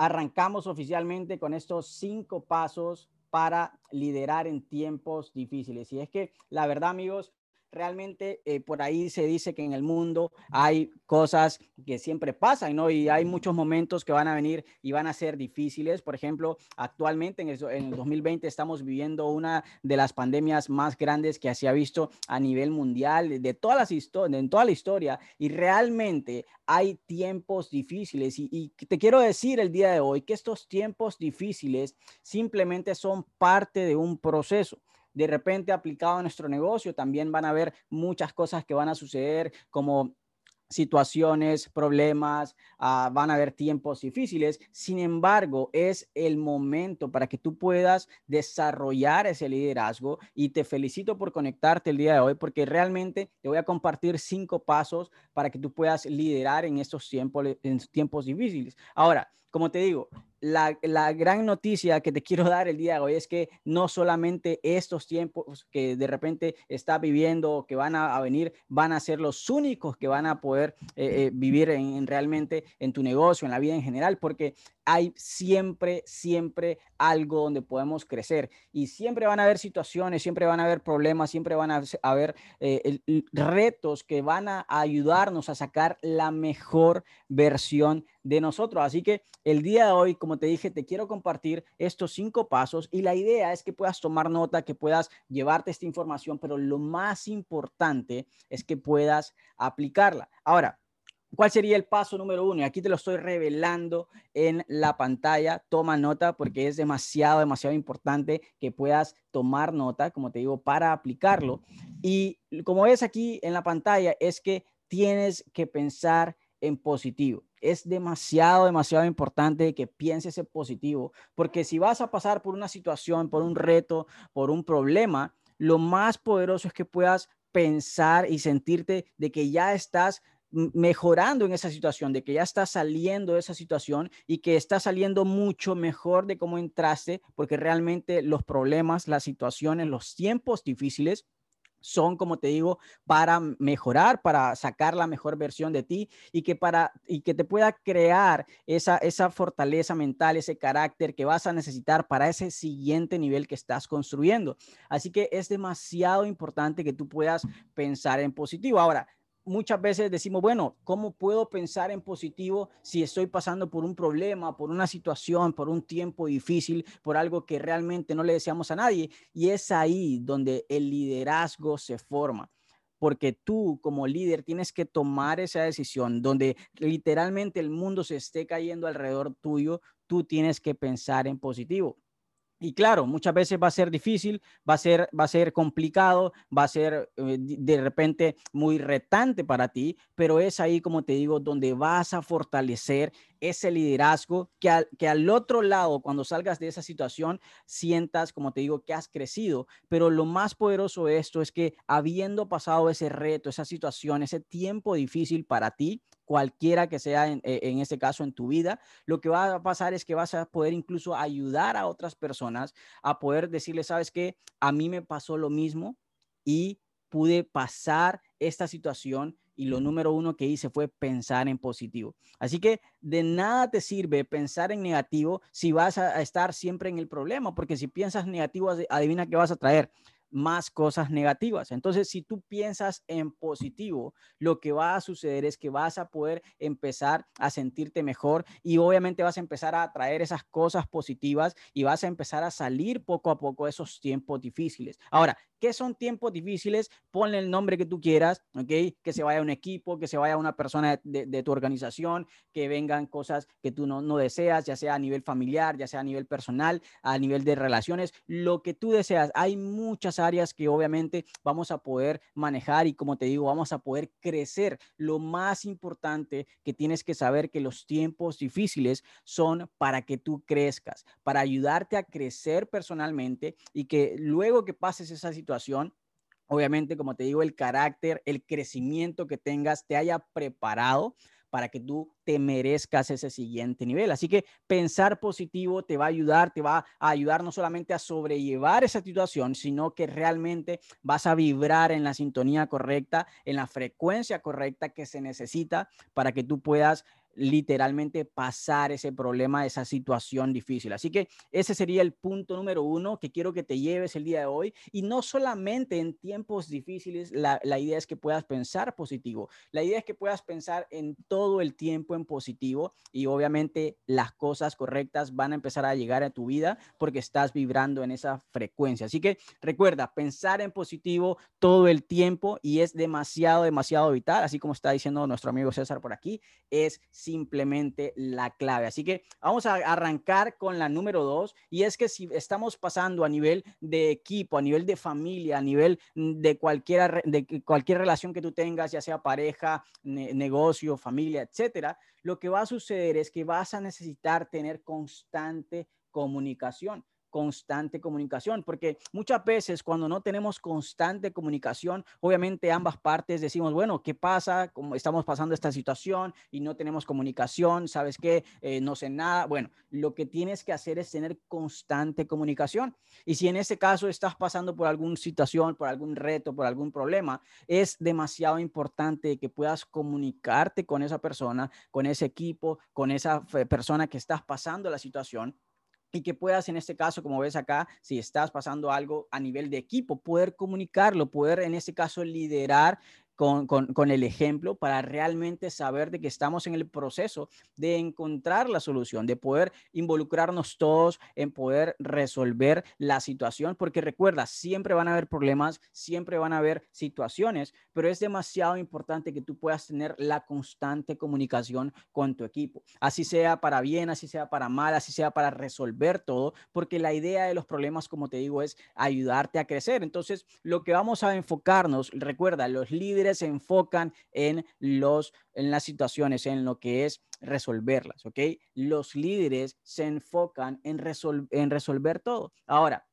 arrancamos oficialmente con estos cinco pasos para liderar en tiempos difíciles. Y es que la verdad, amigos, realmente eh, por ahí se dice que en el mundo hay cosas que siempre pasan, ¿no? Y hay muchos momentos que van a venir y van a ser difíciles. Por ejemplo, actualmente en el, 2020 estamos viviendo una de las pandemias más grandes que se ha visto a nivel mundial de toda la historia. Y realmente hay tiempos difíciles. Y, y te quiero decir el día de hoy que estos tiempos difíciles simplemente son parte de un proceso de repente aplicado a nuestro negocio, también van a haber muchas cosas que van a suceder como situaciones, problemas, ah, van a haber tiempos difíciles. Sin embargo, es el momento para que tú puedas desarrollar ese liderazgo y te felicito por conectarte el día de hoy porque realmente te voy a compartir cinco pasos para que tú puedas liderar en estos tiempos, difíciles. Ahora, como te digo, la, gran noticia que te quiero dar el día de hoy es que no solamente estos tiempos que de repente está viviendo, que van a, venir, van a ser los únicos que van a poder eh, eh, vivir en, realmente en tu negocio, en la vida en general, porque hay siempre, siempre algo donde podemos crecer y siempre van a haber situaciones, siempre van a haber problemas, siempre van a haber eh, retos que van a ayudarnos a sacar la mejor versión de nosotros. Así que el día de hoy, como te dije, te quiero compartir estos cinco pasos y la idea es que puedas tomar nota, que puedas llevarte esta información, pero lo más importante es que puedas aplicarla. Ahora, ¿Cuál sería el paso número uno? Y aquí te lo estoy revelando en la pantalla. Toma nota porque es demasiado, demasiado importante que puedas tomar nota, como te digo, para aplicarlo. Y como ves aquí en la pantalla, es que tienes que pensar en positivo. Es demasiado, demasiado importante que pienses en positivo, porque si vas a pasar por una situación, por un reto, por un problema, lo más poderoso es que puedas pensar y sentirte de que ya estás mejorando en esa situación, de que ya estás saliendo de esa situación y que estás saliendo mucho mejor de cómo entraste, porque realmente los problemas, las situaciones, los tiempos difíciles son, como te digo, para mejorar, para sacar la mejor versión de ti y que, para, y que te pueda crear esa, esa fortaleza mental, ese carácter que vas a necesitar para ese siguiente nivel que estás construyendo. Así que es demasiado importante que tú puedas pensar en positivo. Ahora, muchas veces decimos, bueno, ¿cómo puedo pensar en positivo si estoy pasando por un problema, por una situación, por un tiempo difícil, por algo que realmente no le deseamos a nadie? Y es ahí donde el liderazgo se forma porque tú como líder tienes que tomar esa decisión donde literalmente el mundo se esté cayendo alrededor tuyo, tú tienes que pensar en positivo. Y claro, muchas veces va a ser difícil, va a ser, va a ser complicado, va a ser eh, de repente muy retante para ti, pero es ahí, como te digo, donde vas a fortalecer ese liderazgo que al, que al otro lado, cuando salgas de esa situación, sientas, como te digo, que has crecido. Pero lo más poderoso de esto es que habiendo pasado ese reto, esa situación, ese tiempo difícil para ti, cualquiera que sea en, en este caso en tu vida, lo que va a pasar es que vas a poder incluso ayudar a otras personas a poder decirles, sabes que a mí me pasó lo mismo y pude pasar esta situación y lo número uno que hice fue pensar en positivo. Así que de nada te sirve pensar en negativo si vas a estar siempre en el problema, porque si piensas negativo, adivina qué vas a traer más cosas negativas. Entonces, si tú piensas en positivo, lo que va a suceder es que vas a poder empezar a sentirte mejor y obviamente vas a empezar a atraer esas cosas positivas y vas a empezar a salir poco a poco de esos tiempos difíciles. Ahora, ¿qué son tiempos difíciles? Ponle el nombre que tú quieras, ¿ok? Que se vaya un equipo, que se vaya una persona de, tu organización, que vengan cosas que tú no, no deseas, ya sea a nivel familiar, ya sea a nivel personal, a nivel de relaciones, lo que tú deseas. Hay muchas áreas que obviamente vamos a poder manejar y como te digo, vamos a poder crecer. Lo más importante que tienes que saber que los tiempos difíciles son para que tú crezcas, para ayudarte a crecer personalmente y que luego que pases esa situación, obviamente, como te digo, el carácter, el crecimiento que tengas te haya preparado para que tú te merezcas ese siguiente nivel. Así que pensar positivo te va a ayudar, te va a ayudar no solamente a sobrellevar esa situación, sino que realmente vas a vibrar en la sintonía correcta, en la frecuencia correcta que se necesita para que tú puedas literalmente pasar ese problema, esa situación difícil. Así que ese sería el punto número uno que quiero que te lleves el día de hoy. Y no solamente en tiempos difíciles, la, la idea es que puedas pensar positivo. La idea es que puedas pensar en todo el tiempo en positivo y obviamente las cosas correctas van a empezar a llegar a tu vida porque estás vibrando en esa frecuencia. Así que recuerda, pensar en positivo todo el tiempo y es demasiado, demasiado vital, así como está diciendo nuestro amigo César por aquí, es simplemente la clave. Así que vamos a arrancar con la número dos y es que si estamos pasando a nivel de equipo, a nivel de familia, a nivel de cualquier, de cualquier relación que tú tengas, ya sea pareja, negocio, familia, etcétera, lo que va a suceder es que vas a necesitar tener constante comunicación constante comunicación, porque muchas veces cuando no tenemos constante comunicación, obviamente ambas partes decimos, bueno, ¿qué pasa? Como estamos pasando esta situación y no tenemos comunicación, ¿sabes qué? Eh, no sé nada. Bueno, lo que tienes que hacer es tener constante comunicación. Y si en ese caso estás pasando por alguna situación, por algún reto, por algún problema, es demasiado importante que puedas comunicarte con esa persona, con ese equipo, con esa persona que estás pasando la situación y que puedas, en este caso, como ves acá, si estás pasando algo a nivel de equipo, poder comunicarlo, poder, en este caso, liderar con, el ejemplo para realmente saber de que estamos en el proceso de encontrar la solución, de poder involucrarnos todos en poder resolver la situación, porque recuerda, siempre van a haber problemas, siempre van a haber situaciones, pero es demasiado importante que tú puedas tener la constante comunicación con tu equipo, así sea para bien, así sea para mal, así sea para resolver todo, porque la idea de los problemas, como te digo, es ayudarte a crecer. Entonces, lo que vamos a enfocarnos, recuerda, los líderes se enfocan en, los, en las situaciones, en lo que es resolverlas, ¿ok? Los líderes se enfocan en, en resolver todo. Ahora,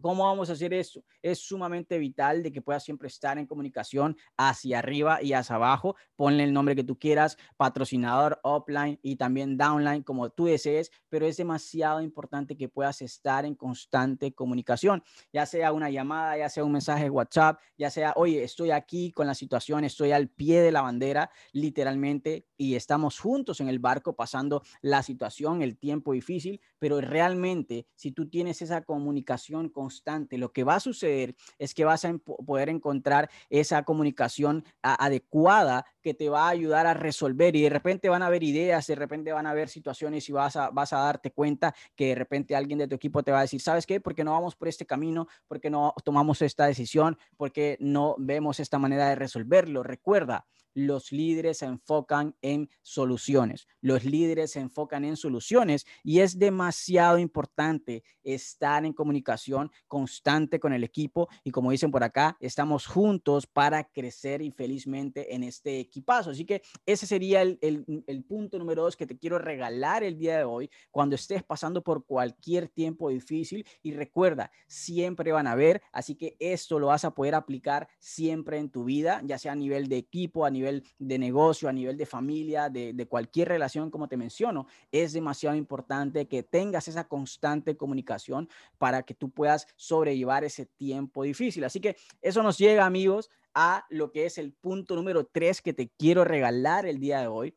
¿Cómo vamos a hacer eso? Es sumamente vital de que puedas siempre estar en comunicación hacia arriba y hacia abajo. Ponle el nombre que tú quieras, patrocinador, offline y también downline, como tú desees, pero es demasiado importante que puedas estar en constante comunicación, ya sea una llamada, ya sea un mensaje de WhatsApp, ya sea, oye, estoy aquí con la situación, estoy al pie de la bandera, literalmente, y estamos juntos en el barco pasando la situación, el tiempo difícil, pero realmente si tú tienes esa comunicación con lo que va a suceder es que vas a poder encontrar esa comunicación adecuada que te va a ayudar a resolver y de repente van a haber ideas, de repente van a haber situaciones y vas a, vas a darte cuenta que de repente alguien de tu equipo te va a decir, ¿sabes qué? Porque no vamos por este camino, porque no tomamos esta decisión, porque no vemos esta manera de resolverlo. Recuerda, los líderes se enfocan en soluciones. Los líderes se enfocan en soluciones y es demasiado importante estar en comunicación constante con el equipo y como dicen por acá, estamos juntos para crecer y felizmente en este equipazo. Así que ese sería el, el punto número dos que te quiero regalar el día de hoy cuando estés pasando por cualquier tiempo difícil y recuerda, siempre van a ver, así que esto lo vas a poder aplicar siempre en tu vida, ya sea a nivel de equipo, a nivel de negocio, a nivel de familia, de, de cualquier relación, como te menciono, es demasiado importante que tengas esa constante comunicación para que tú puedas sobrellevar ese tiempo difícil. Así que eso nos llega, amigos, a lo que es el punto número tres que te quiero regalar el día de hoy.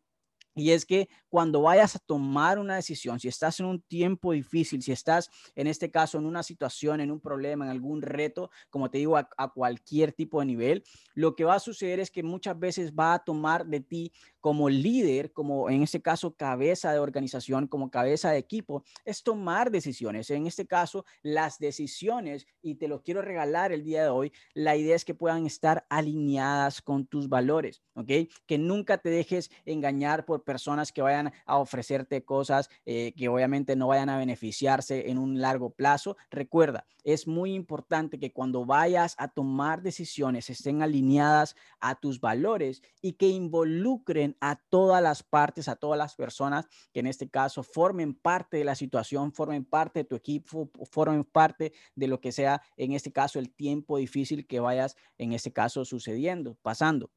Y es que cuando vayas a tomar una decisión, si estás en un tiempo difícil, si estás en este caso en una situación, en un problema, en algún reto, como te digo, a, cualquier tipo de nivel, lo que va a suceder es que muchas veces va a tomar de ti como líder, como en este caso cabeza de organización, como cabeza de equipo, es tomar decisiones. En este caso, las decisiones, y te lo quiero regalar el día de hoy, la idea es que puedan estar alineadas con tus valores, ¿ok? Que nunca te dejes engañar por personas que vayan a ofrecerte cosas eh, que obviamente no vayan a beneficiarse en un largo plazo. Recuerda, es muy importante que cuando vayas a tomar decisiones estén alineadas a tus valores y que involucren a todas las partes, a todas las personas que en este caso formen parte de la situación, formen parte de tu equipo, formen parte de lo que sea, en este caso, el tiempo difícil que vayas, en este caso, sucediendo, pasando.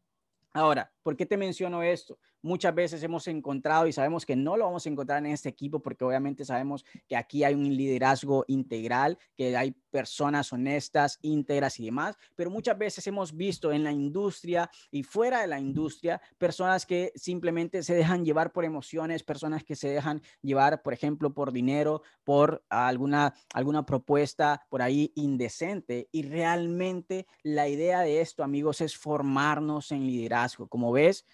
Ahora, ¿por qué te menciono esto? Muchas veces hemos encontrado y sabemos que no lo vamos a encontrar en este equipo porque obviamente sabemos que aquí hay un liderazgo integral, que hay personas honestas, íntegras y demás, pero muchas veces hemos visto en la industria y fuera de la industria personas que simplemente se dejan llevar por emociones, personas que se dejan llevar, por ejemplo, por dinero, por alguna, alguna propuesta por ahí indecente. Y realmente la idea de esto, amigos, es formarnos en liderazgo. Como ves,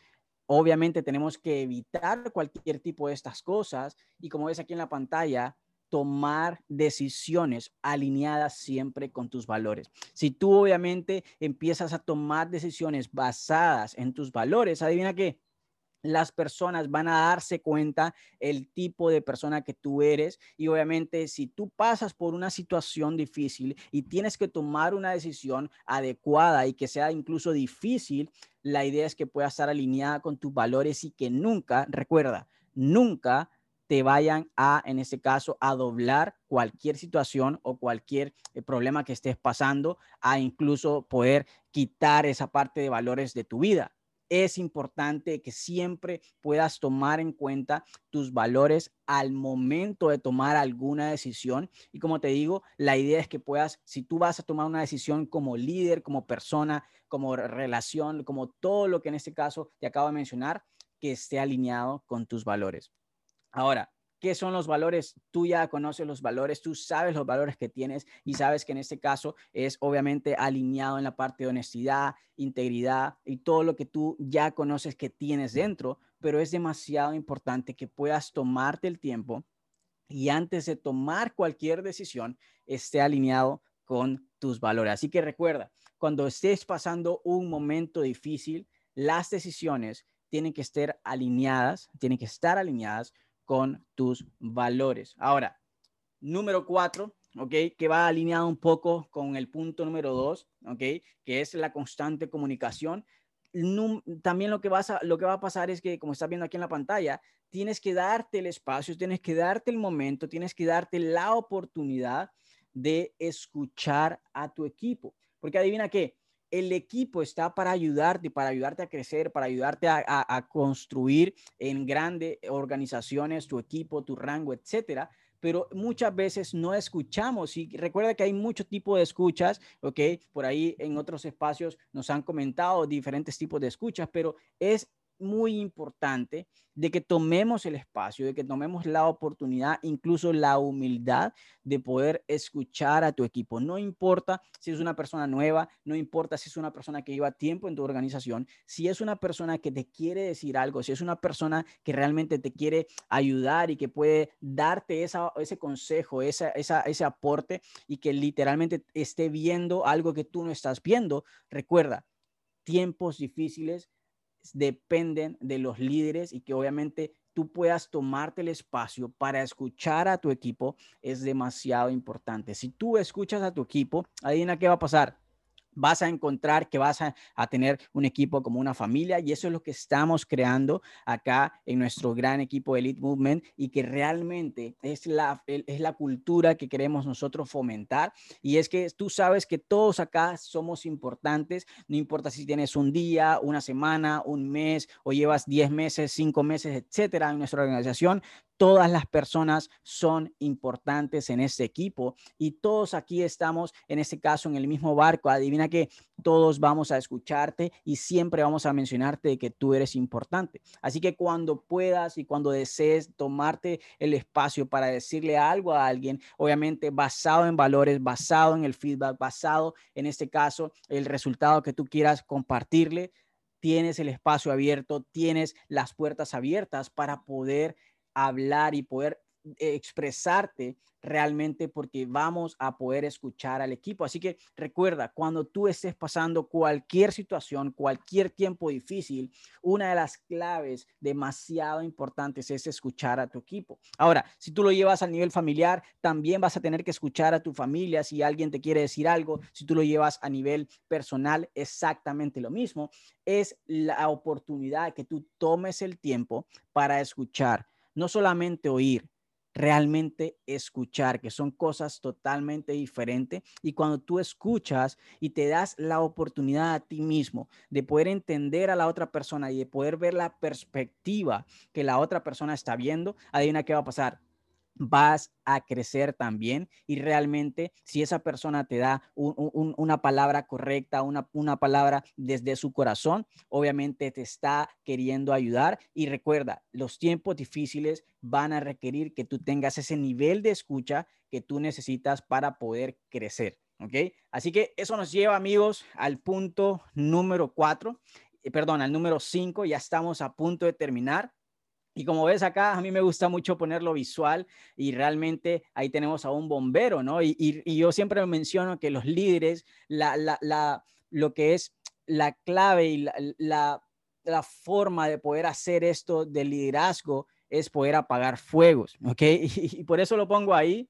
obviamente tenemos que evitar cualquier tipo de estas cosas y como ves aquí en la pantalla, tomar decisiones alineadas siempre con tus valores. Si tú obviamente empiezas a tomar decisiones basadas en tus valores, adivina qué, las personas van a darse cuenta el tipo de persona que tú eres y obviamente si tú pasas por una situación difícil y tienes que tomar una decisión adecuada y que sea incluso difícil, la idea es que pueda estar alineada con tus valores y que nunca, recuerda, nunca te vayan a, en este caso, a doblar cualquier situación o cualquier eh, problema que estés pasando, a incluso poder quitar esa parte de valores de tu vida. Es importante que siempre puedas tomar en cuenta tus valores al momento de tomar alguna decisión. Y como te digo, la idea es que puedas, si tú vas a tomar una decisión como líder, como persona, como relación, como todo lo que en este caso te acabo de mencionar, que esté alineado con tus valores. Ahora, ¿qué son los valores? Tú ya conoces los valores, tú sabes los valores que tienes y sabes que en este caso es obviamente alineado en la parte de honestidad, integridad y todo lo que tú ya conoces que tienes dentro, pero es demasiado importante que puedas tomarte el tiempo y antes de tomar cualquier decisión esté alineado con tus valores. Así que recuerda, cuando estés pasando un momento difícil, las decisiones tienen que estar alineadas, tienen que estar alineadas con tus valores. Ahora, número cuatro, ¿ok? Que va alineado un poco con el punto número dos, ¿ok? Que es la constante comunicación. también lo que, vas a, lo que va a pasar es que, como estás viendo aquí en la pantalla, tienes que darte el espacio, tienes que darte el momento, tienes que darte la oportunidad de escuchar a tu equipo. Porque adivina qué, el equipo está para ayudarte, para ayudarte a crecer, para ayudarte a, construir en grandes organizaciones tu equipo, tu rango, etcétera. Pero muchas veces no escuchamos y recuerda que hay mucho tipo de escuchas, ¿ok? Por ahí en otros espacios nos han comentado diferentes tipos de escuchas, pero es muy importante de que tomemos el espacio, de que tomemos la oportunidad, incluso la humildad de poder escuchar a tu equipo. No importa si es una persona nueva, no importa si es una persona que lleva tiempo en tu organización, si es una persona que te quiere decir algo, si es una persona que realmente te quiere ayudar y que puede darte ese consejo, esa, ese aporte y que literalmente esté viendo algo que tú no estás viendo, recuerda, tiempos difíciles dependen de los líderes y que obviamente tú puedas tomarte el espacio para escuchar a tu equipo es demasiado importante. Si tú escuchas a tu equipo, adivina qué va a pasar vas a encontrar que vas a, tener un equipo como una familia y eso es lo que estamos creando acá en nuestro gran equipo Elite Movement y que realmente es la, es la cultura que queremos nosotros fomentar. Y es que tú sabes que todos acá somos importantes, no importa si tienes un día, una semana, un mes o llevas 10 meses, 5 meses, etcétera en nuestra organización, Todas las personas son importantes en este equipo y todos aquí estamos, en este caso, en el mismo barco. Adivina que todos vamos a escucharte y siempre vamos a mencionarte de que tú eres importante. Así que cuando puedas y cuando desees tomarte el espacio para decirle algo a alguien, obviamente basado en valores, basado en el feedback, basado en este caso, el resultado que tú quieras compartirle, tienes el espacio abierto, tienes las puertas abiertas para poder hablar y poder expresarte realmente porque vamos a poder escuchar al equipo. Así que recuerda, cuando tú estés pasando cualquier situación, cualquier tiempo difícil, una de las claves demasiado importantes es escuchar a tu equipo. Ahora, si tú lo llevas al nivel familiar, también vas a tener que escuchar a tu familia si alguien te quiere decir algo. Si tú lo llevas a nivel personal, exactamente lo mismo. Es la oportunidad que tú tomes el tiempo para escuchar no solamente oír, realmente escuchar, que son cosas totalmente diferentes. Y cuando tú escuchas y te das la oportunidad a ti mismo de poder entender a la otra persona y de poder ver la perspectiva que la otra persona está viendo, adivina qué va a pasar vas a crecer también y realmente si esa persona te da una palabra correcta, una, una palabra desde su corazón, obviamente te está queriendo ayudar y recuerda, los tiempos difíciles van a requerir que tú tengas ese nivel de escucha que tú necesitas para poder crecer. ¿Ok? Así que eso nos lleva, amigos, al punto número cuatro, eh, perdón, al número cinco. Ya estamos a punto de terminar. Y como ves acá, a mí me gusta mucho ponerlo visual y realmente ahí tenemos a un bombero, ¿no? Y, y, yo siempre menciono que los líderes, la, la, la, lo que es la clave y la, la, forma de poder hacer esto de liderazgo es poder apagar fuegos, ¿ok? y por eso lo pongo ahí,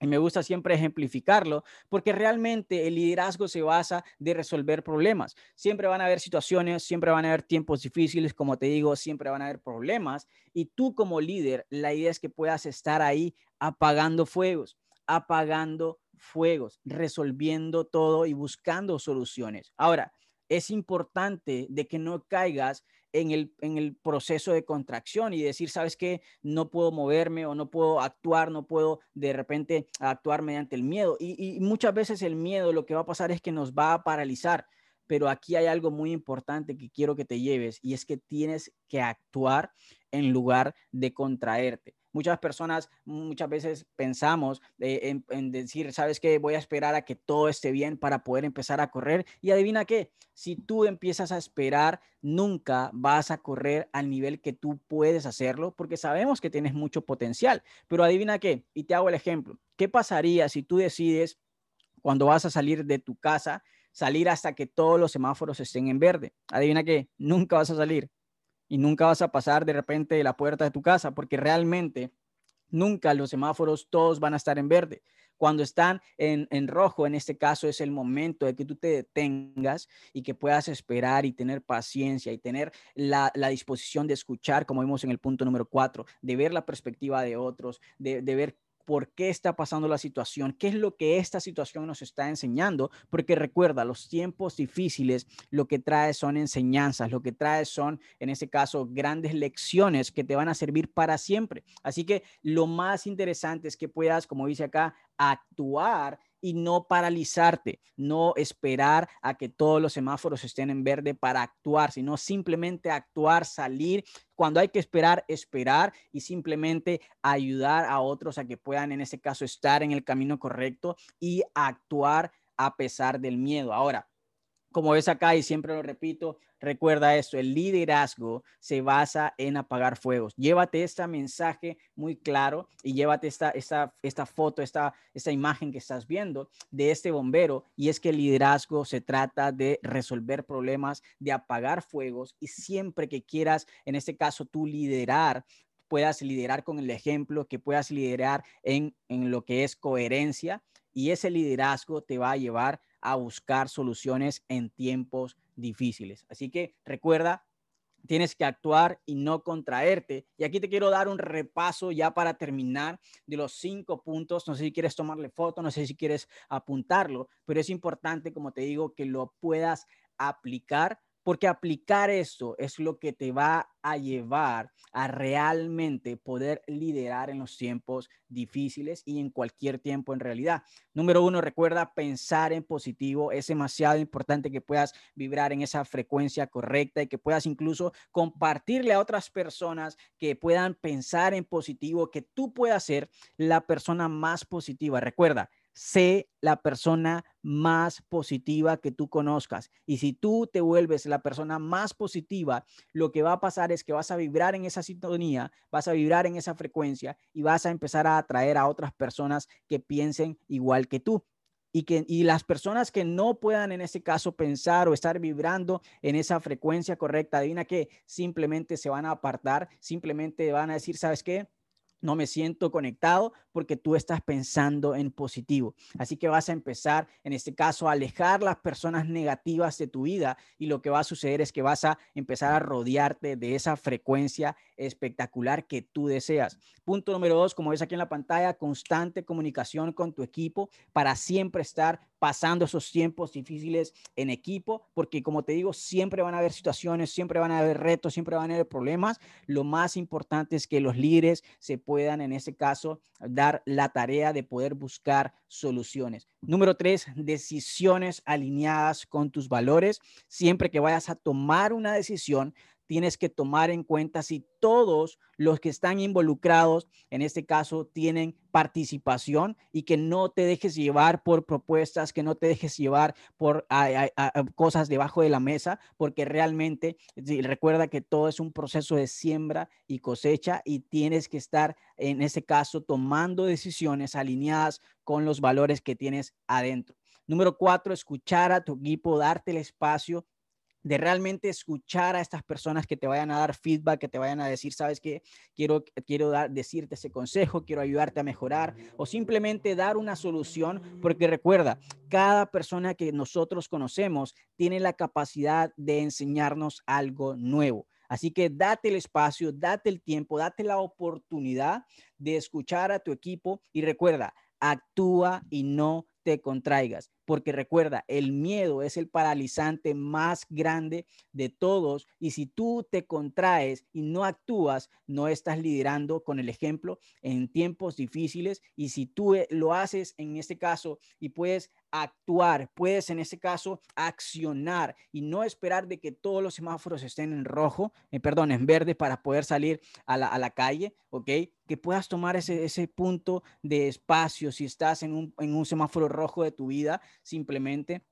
y me gusta siempre ejemplificarlo, porque realmente el liderazgo se basa de resolver problemas. Siempre van a haber situaciones, siempre van a haber tiempos difíciles, como te digo, siempre van a haber problemas. Y tú como líder, la idea es que puedas estar ahí apagando fuegos, apagando fuegos, resolviendo todo y buscando soluciones. Ahora, es importante de que no caigas en el, en el proceso de contracción y decir, sabes qué, no puedo moverme o no puedo actuar, no puedo de repente actuar mediante el miedo. Y, y muchas veces el miedo lo que va a pasar es que nos va a paralizar. Pero aquí hay algo muy importante que quiero que te lleves y es que tienes que actuar en lugar de contraerte. Muchas personas muchas veces pensamos eh, en, decir, ¿sabes qué? Voy a esperar a que todo esté bien para poder empezar a correr. Y adivina qué, si tú empiezas a esperar, nunca vas a correr al nivel que tú puedes hacerlo, porque sabemos que tienes mucho potencial. Pero adivina qué, y te hago el ejemplo, ¿qué pasaría si tú decides cuando vas a salir de tu casa, salir hasta que todos los semáforos estén en verde? Adivina qué, nunca vas a salir y nunca vas a pasar de repente de la puerta de tu casa porque realmente nunca los semáforos todos van a estar en verde. Cuando están en, rojo, en este caso es el momento de que tú te detengas y que puedas esperar y tener paciencia y tener la, disposición de escuchar, como vimos en el punto número cuatro, de ver la perspectiva de otros, de, de ver por qué está pasando la situación, qué es lo que esta situación nos está enseñando, porque recuerda, los tiempos difíciles lo que trae son enseñanzas, lo que trae son, en este caso, grandes lecciones que te van a servir para siempre. Así que lo más interesante es que puedas, como dice acá, actuar y no paralizarte, no esperar a que todos los semáforos estén en verde para actuar, sino simplemente actuar, salir. Cuando hay que esperar, esperar y simplemente ayudar a otros a que puedan, en ese caso, estar en el camino correcto y actuar a pesar del miedo. Ahora, como ves acá y siempre lo repito, recuerda esto, el liderazgo se basa en apagar fuegos. Llévate este mensaje muy claro y llévate esta, esta, esta foto, esta, esta imagen que estás viendo de este bombero y es que el liderazgo se trata de resolver problemas, de apagar fuegos y siempre que quieras, en este caso tú liderar, puedas liderar con el ejemplo, que puedas liderar en, en lo que es coherencia y ese liderazgo te va a llevar a buscar soluciones en tiempos difíciles. Así que recuerda, tienes que actuar y no contraerte. Y aquí te quiero dar un repaso ya para terminar de los cinco puntos. No sé si quieres tomarle foto, no sé si quieres apuntarlo, pero es importante, como te digo, que lo puedas aplicar porque aplicar esto es lo que te va a llevar a realmente poder liderar en los tiempos difíciles y en cualquier tiempo en realidad. Número uno, recuerda pensar en positivo. Es demasiado importante que puedas vibrar en esa frecuencia correcta y que puedas incluso compartirle a otras personas que puedan pensar en positivo, que tú puedas ser la persona más positiva. Recuerda, sé la persona más positiva que tú conozcas. Y si tú te vuelves la persona más positiva, lo que va a pasar es que vas a vibrar en esa sintonía, vas a vibrar en esa frecuencia y vas a empezar a atraer a otras personas que piensen igual que tú. Y, que, y las personas que no puedan en ese caso pensar o estar vibrando en esa frecuencia correcta, adivina que simplemente se van a apartar, simplemente van a decir, ¿sabes qué? No me siento conectado porque tú estás pensando en positivo. Así que vas a empezar, en este caso, a alejar las personas negativas de tu vida y lo que va a suceder es que vas a empezar a rodearte de esa frecuencia espectacular que tú deseas. Punto número dos, como ves aquí en la pantalla, constante comunicación con tu equipo para siempre estar pasando esos tiempos difíciles en equipo, porque como te digo, siempre van a haber situaciones, siempre van a haber retos, siempre van a haber problemas. Lo más importante es que los líderes se puedan, en ese caso, dar la tarea de poder buscar soluciones. Número tres, decisiones alineadas con tus valores. Siempre que vayas a tomar una decisión, tienes que tomar en cuenta si todos los que están involucrados, en este caso, tienen participación y que no te dejes llevar por propuestas, que no te dejes llevar por cosas debajo de la mesa, porque realmente recuerda que todo es un proceso de siembra y cosecha y tienes que estar, en ese caso, tomando decisiones alineadas con los valores que tienes adentro. Número cuatro, escuchar a tu equipo, darte el espacio de realmente escuchar a estas personas que te vayan a dar feedback, que te vayan a decir, sabes que quiero, quiero dar, decirte ese consejo, quiero ayudarte a mejorar o simplemente dar una solución, porque recuerda, cada persona que nosotros conocemos tiene la capacidad de enseñarnos algo nuevo. Así que date el espacio, date el tiempo, date la oportunidad de escuchar a tu equipo y recuerda, actúa y no te contraigas, porque recuerda, el miedo es el paralizante más grande de todos y si tú te contraes y no actúas, no estás liderando con el ejemplo en tiempos difíciles y si tú eh, lo haces en este caso y puedes actuar, puedes en ese caso accionar y no esperar de que todos los semáforos estén en rojo, eh, perdón, en verde para poder salir a la, a la calle, ¿ok? Que puedas tomar ese, ese punto de espacio si estás en un, en un semáforo rojo de tu vida, simplemente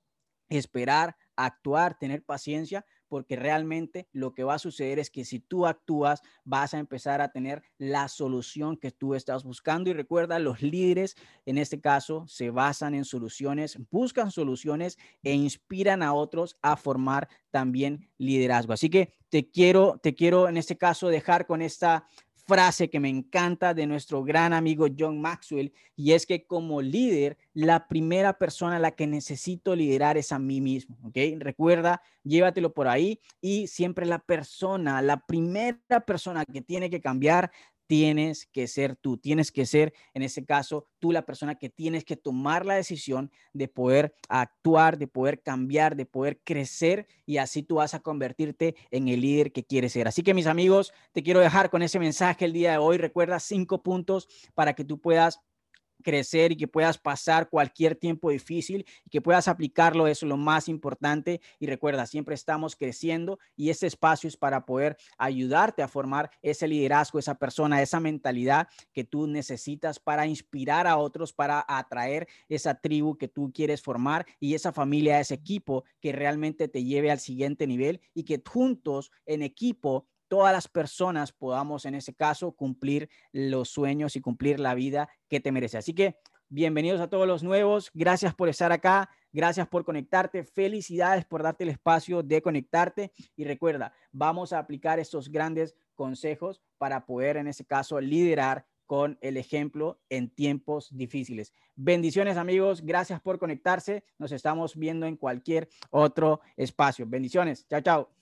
esperar, actuar, tener paciencia, porque realmente lo que va a suceder es que si tú actúas, vas a empezar a tener la solución que tú estás buscando. Y recuerda, los líderes en este caso se basan en soluciones, buscan soluciones e inspiran a otros a formar también liderazgo. Así que te quiero, te quiero en este caso dejar con esta frase que me encanta de nuestro gran amigo John Maxwell y es que como líder, la primera persona a la que necesito liderar es a mí mismo, ¿ok? Recuerda, llévatelo por ahí y siempre la persona, la primera persona que tiene que cambiar tienes que ser tú, tienes que ser, en ese caso, tú la persona que tienes que tomar la decisión de poder actuar, de poder cambiar, de poder crecer y así tú vas a convertirte en el líder que quieres ser. Así que mis amigos, te quiero dejar con ese mensaje el día de hoy. Recuerda cinco puntos para que tú puedas crecer y que puedas pasar cualquier tiempo difícil y que puedas aplicarlo, eso es lo más importante. Y recuerda, siempre estamos creciendo y ese espacio es para poder ayudarte a formar ese liderazgo, esa persona, esa mentalidad que tú necesitas para inspirar a otros, para atraer esa tribu que tú quieres formar y esa familia, ese equipo que realmente te lleve al siguiente nivel y que juntos en equipo todas las personas podamos, en ese caso, cumplir los sueños y cumplir la vida que te merece. Así que bienvenidos a todos los nuevos. Gracias por estar acá. Gracias por conectarte. Felicidades por darte el espacio de conectarte. Y recuerda, vamos a aplicar estos grandes consejos para poder, en ese caso, liderar con el ejemplo en tiempos difíciles. Bendiciones amigos, gracias por conectarse. Nos estamos viendo en cualquier otro espacio. Bendiciones. Chao, chao.